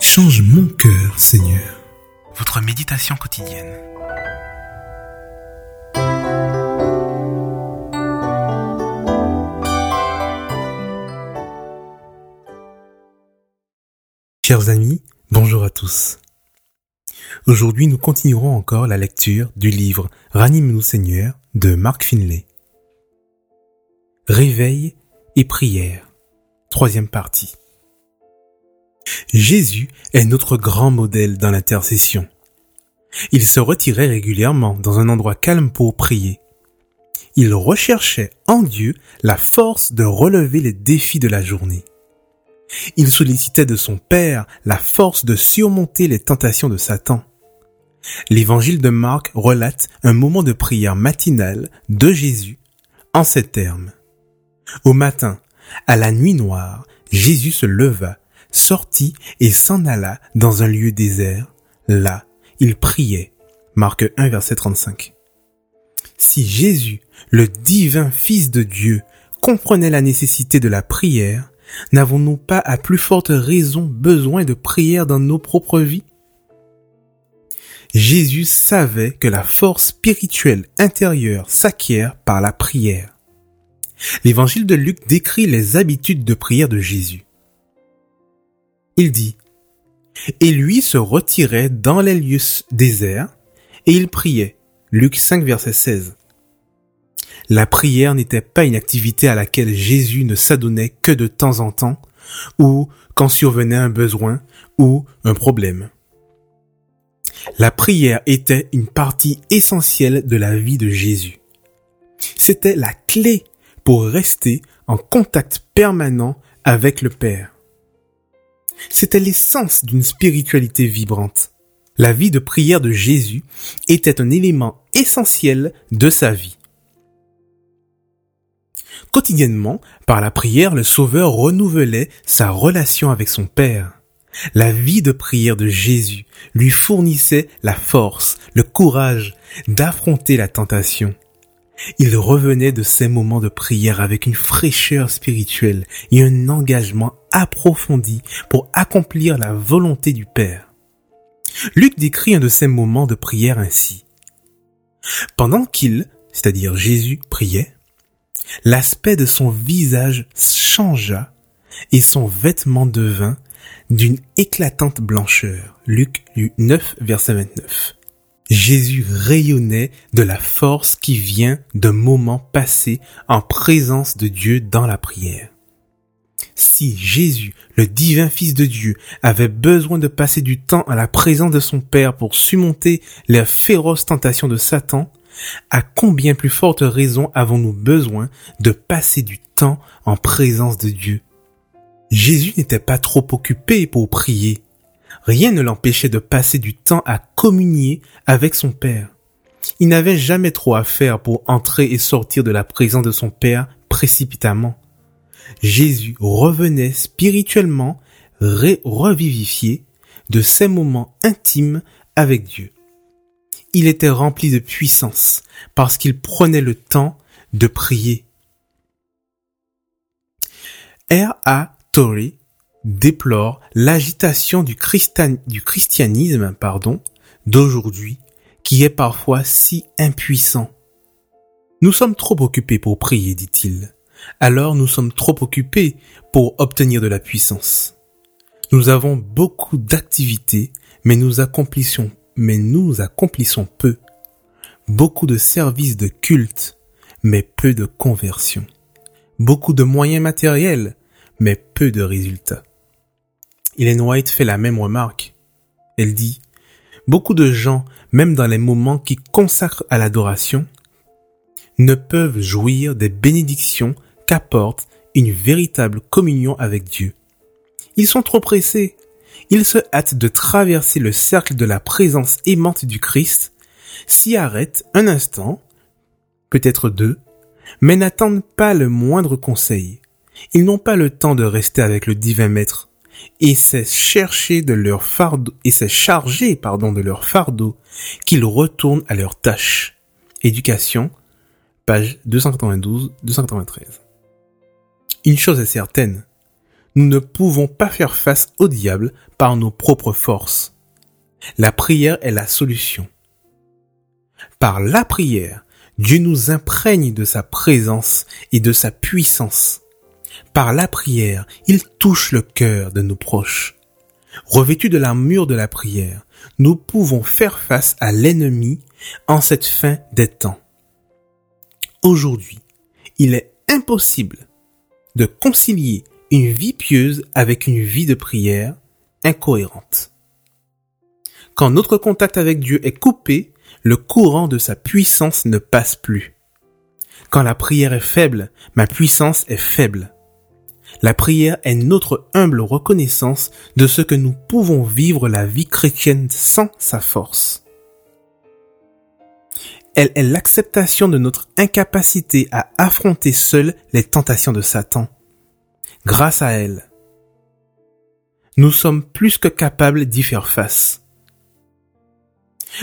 Change mon cœur, Seigneur. Votre méditation quotidienne. Chers amis, bonjour à tous. Aujourd'hui, nous continuerons encore la lecture du livre Ranime-nous Seigneur de Mark Finlay. Réveil et prière. Troisième partie. Jésus est notre grand modèle dans l'intercession. Il se retirait régulièrement dans un endroit calme pour prier. Il recherchait en Dieu la force de relever les défis de la journée. Il sollicitait de son Père la force de surmonter les tentations de Satan. L'évangile de Marc relate un moment de prière matinale de Jésus en ces termes. Au matin, à la nuit noire, Jésus se leva, sortit et s'en alla dans un lieu désert. Là, il priait. Marc 1 verset 35. Si Jésus, le divin Fils de Dieu, comprenait la nécessité de la prière, n'avons-nous pas à plus forte raison besoin de prière dans nos propres vies? Jésus savait que la force spirituelle intérieure s'acquiert par la prière. L'évangile de Luc décrit les habitudes de prière de Jésus. Il dit, Et lui se retirait dans les lieux déserts, et il priait. Luc 5 verset 16. La prière n'était pas une activité à laquelle Jésus ne s'adonnait que de temps en temps, ou quand survenait un besoin ou un problème. La prière était une partie essentielle de la vie de Jésus. C'était la clé pour rester en contact permanent avec le Père. C'était l'essence d'une spiritualité vibrante. La vie de prière de Jésus était un élément essentiel de sa vie. Quotidiennement, par la prière, le Sauveur renouvelait sa relation avec son Père. La vie de prière de Jésus lui fournissait la force, le courage d'affronter la tentation. Il revenait de ces moments de prière avec une fraîcheur spirituelle et un engagement approfondi pour accomplir la volonté du Père. Luc décrit un de ces moments de prière ainsi. Pendant qu'il, c'est-à-dire Jésus, priait, l'aspect de son visage changea et son vêtement devint d'une éclatante blancheur. Luc 9, verset 29. Jésus rayonnait de la force qui vient d'un moment passé en présence de Dieu dans la prière. Si Jésus, le divin Fils de Dieu, avait besoin de passer du temps à la présence de son Père pour surmonter les féroces tentations de Satan, à combien plus forte raison avons-nous besoin de passer du temps en présence de Dieu? Jésus n'était pas trop occupé pour prier. Rien ne l'empêchait de passer du temps à communier avec son Père. Il n'avait jamais trop à faire pour entrer et sortir de la présence de son Père précipitamment. Jésus revenait spirituellement revivifié de ces moments intimes avec Dieu. Il était rempli de puissance parce qu'il prenait le temps de prier. R.A. Torrey déplore l'agitation du, christianisme d'aujourd'hui qui est parfois si impuissant. Nous sommes trop occupés pour prier, dit-il. Alors nous sommes trop occupés pour obtenir de la puissance. Nous avons beaucoup d'activités, mais nous accomplissons, mais nous accomplissons peu. Beaucoup de services de culte, mais peu de conversion. Beaucoup de moyens matériels, mais peu de résultats. Hélène White fait la même remarque. Elle dit, beaucoup de gens, même dans les moments qui consacrent à l'adoration, ne peuvent jouir des bénédictions qu'apporte une véritable communion avec Dieu. Ils sont trop pressés. Ils se hâtent de traverser le cercle de la présence aimante du Christ, s'y arrêtent un instant, peut-être deux, mais n'attendent pas le moindre conseil. Ils n'ont pas le temps de rester avec le divin maître, et c'est chercher de leur fardeau, et charger, pardon, de leur fardeau, qu'ils retournent à leur tâche. Éducation, page 292-293. Une chose est certaine, nous ne pouvons pas faire face au diable par nos propres forces. La prière est la solution. Par la prière, Dieu nous imprègne de sa présence et de sa puissance. Par la prière, il touche le cœur de nos proches. Revêtus de l'armure de la prière, nous pouvons faire face à l'ennemi en cette fin des temps. Aujourd'hui, il est impossible de concilier une vie pieuse avec une vie de prière incohérente. Quand notre contact avec Dieu est coupé, le courant de sa puissance ne passe plus. Quand la prière est faible, ma puissance est faible. La prière est notre humble reconnaissance de ce que nous pouvons vivre la vie chrétienne sans sa force. Elle est l'acceptation de notre incapacité à affronter seul les tentations de Satan. Grâce à elle, nous sommes plus que capables d'y faire face.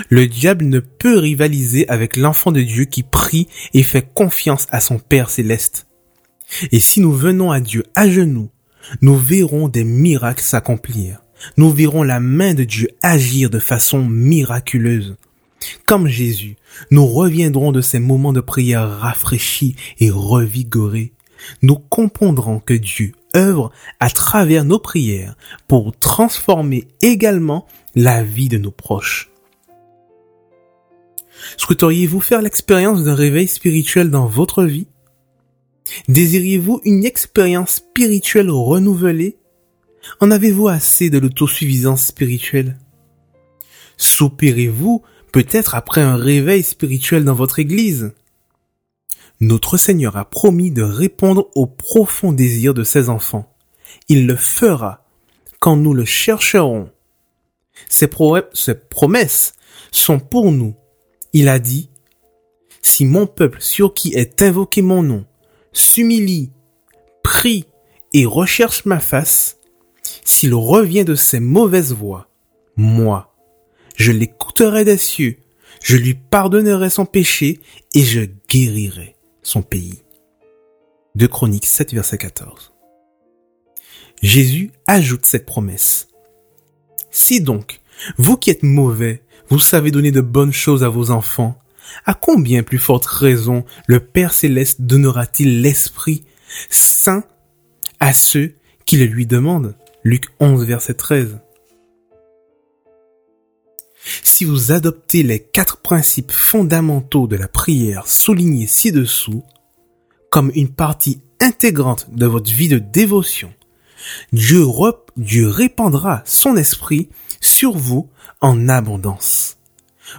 Le diable ne peut rivaliser avec l'enfant de Dieu qui prie et fait confiance à son Père céleste. Et si nous venons à Dieu à genoux, nous verrons des miracles s'accomplir. Nous verrons la main de Dieu agir de façon miraculeuse. Comme Jésus, nous reviendrons de ces moments de prière rafraîchis et revigorés. Nous comprendrons que Dieu œuvre à travers nos prières pour transformer également la vie de nos proches. Souhaiteriez-vous faire l'expérience d'un réveil spirituel dans votre vie? Désiriez-vous une expérience spirituelle renouvelée? En avez-vous assez de l'autosuffisance spirituelle? Soupirez-vous peut-être après un réveil spirituel dans votre Église? Notre Seigneur a promis de répondre aux profonds désirs de ses enfants. Il le fera quand nous le chercherons. Ces, ces promesses sont pour nous. Il a dit, Si mon peuple sur qui est invoqué mon nom s'humilie, prie et recherche ma face, s'il revient de ses mauvaises voies, moi, je l'écouterai des cieux, je lui pardonnerai son péché et je guérirai son pays. De Chroniques 7, verset 14. Jésus ajoute cette promesse. Si donc, vous qui êtes mauvais, vous savez donner de bonnes choses à vos enfants, à combien plus forte raison le Père céleste donnera-t-il l'Esprit Saint à ceux qui le lui demandent? Luc 11, verset 13. Si vous adoptez les quatre principes fondamentaux de la prière soulignés ci-dessous, comme une partie intégrante de votre vie de dévotion, Dieu, Dieu répandra son esprit sur vous en abondance.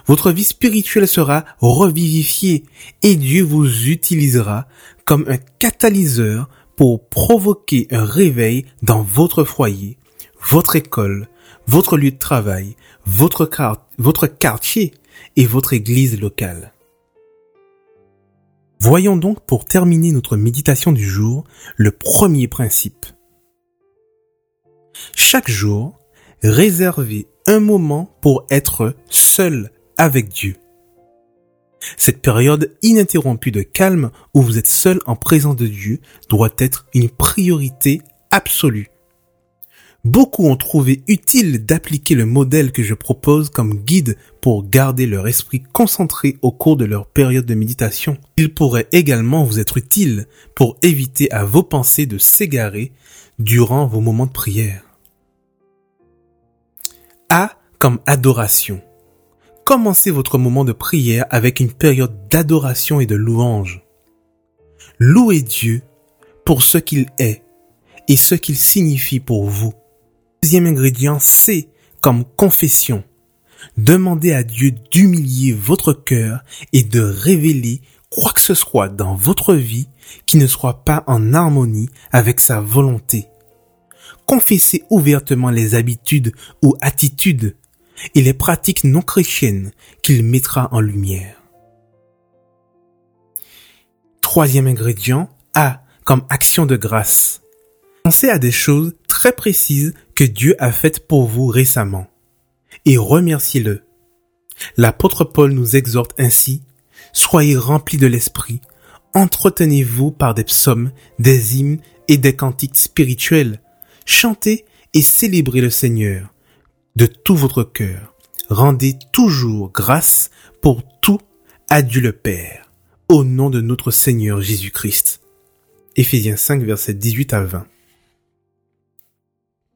Votre vie spirituelle sera revivifiée et Dieu vous utilisera comme un catalyseur pour provoquer un réveil dans votre foyer, votre école, votre lieu de travail, votre, quartier et votre église locale. Voyons donc pour terminer notre méditation du jour le premier principe. Chaque jour, réservez un moment pour être seul avec Dieu. Cette période ininterrompue de calme où vous êtes seul en présence de Dieu doit être une priorité absolue. Beaucoup ont trouvé utile d'appliquer le modèle que je propose comme guide pour garder leur esprit concentré au cours de leur période de méditation. Il pourrait également vous être utile pour éviter à vos pensées de s'égarer durant vos moments de prière. A comme adoration. Commencez votre moment de prière avec une période d'adoration et de louange. Louez Dieu pour ce qu'il est et ce qu'il signifie pour vous. Deuxième ingrédient, c'est comme confession. Demandez à Dieu d'humilier votre cœur et de révéler quoi que ce soit dans votre vie qui ne soit pas en harmonie avec sa volonté. Confessez ouvertement les habitudes ou attitudes et les pratiques non chrétiennes qu'il mettra en lumière. Troisième ingrédient, A comme action de grâce. Pensez à des choses très précises que Dieu a faites pour vous récemment et remerciez-le. L'apôtre Paul nous exhorte ainsi, soyez remplis de l'esprit, entretenez-vous par des psaumes, des hymnes et des cantiques spirituels, chantez et célébrez le Seigneur de tout votre cœur. Rendez toujours grâce pour tout à Dieu le Père, au nom de notre Seigneur Jésus-Christ. Éphésiens 5, versets 18 à 20.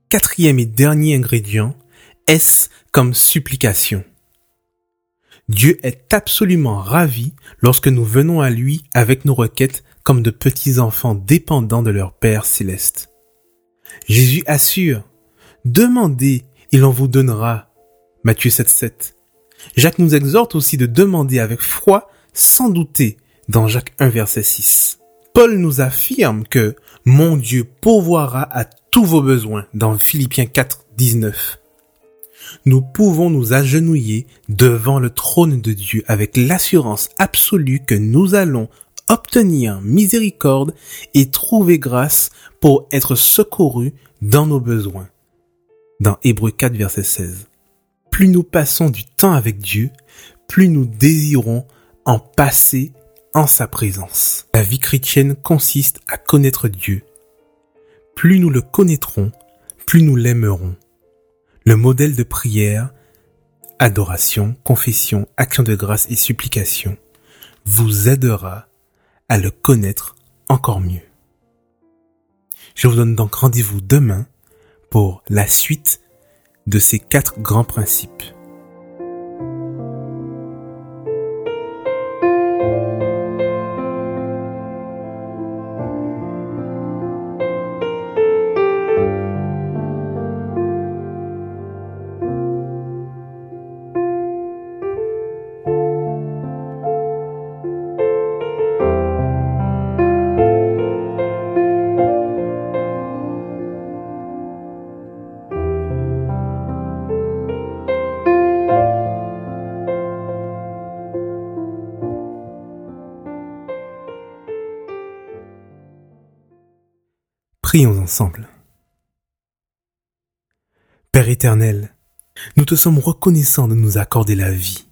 Quatrième et dernier ingrédient, S comme supplication? Dieu est absolument ravi lorsque nous venons à lui avec nos requêtes comme de petits enfants dépendants de leur Père céleste. Jésus assure, demandez, il en vous donnera. Matthieu 7.7. Jacques nous exhorte aussi de demander avec foi, sans douter, dans Jacques 1 verset 6. Paul nous affirme que mon Dieu pourvoira à tous vos besoins dans Philippiens 4, 19 nous pouvons nous agenouiller devant le trône de Dieu avec l'assurance absolue que nous allons obtenir miséricorde et trouver grâce pour être secourus dans nos besoins. Dans Hébreu 4, verset 16. Plus nous passons du temps avec Dieu, plus nous désirons en passer en sa présence. La vie chrétienne consiste à connaître Dieu. Plus nous le connaîtrons, plus nous l'aimerons. Le modèle de prière, adoration, confession, action de grâce et supplication vous aidera à le connaître encore mieux. Je vous donne donc rendez-vous demain pour la suite de ces quatre grands principes. Prions ensemble. Père éternel, nous te sommes reconnaissants de nous accorder la vie.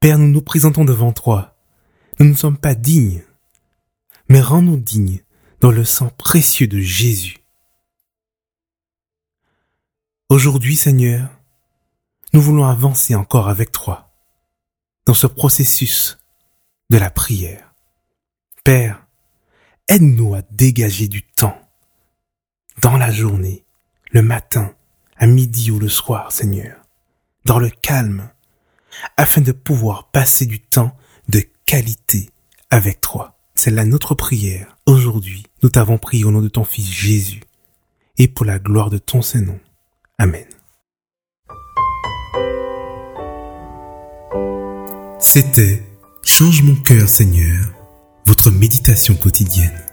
Père, nous nous présentons devant toi. Nous ne sommes pas dignes, mais rends-nous dignes dans le sang précieux de Jésus. Aujourd'hui, Seigneur, nous voulons avancer encore avec toi dans ce processus de la prière. Père, aide-nous à dégager du temps dans la journée, le matin, à midi ou le soir, Seigneur, dans le calme, afin de pouvoir passer du temps de qualité avec toi. C'est là notre prière. Aujourd'hui, nous t'avons prié au nom de ton Fils Jésus et pour la gloire de ton Saint-Nom. Amen. C'était Change mon cœur Seigneur, votre méditation quotidienne.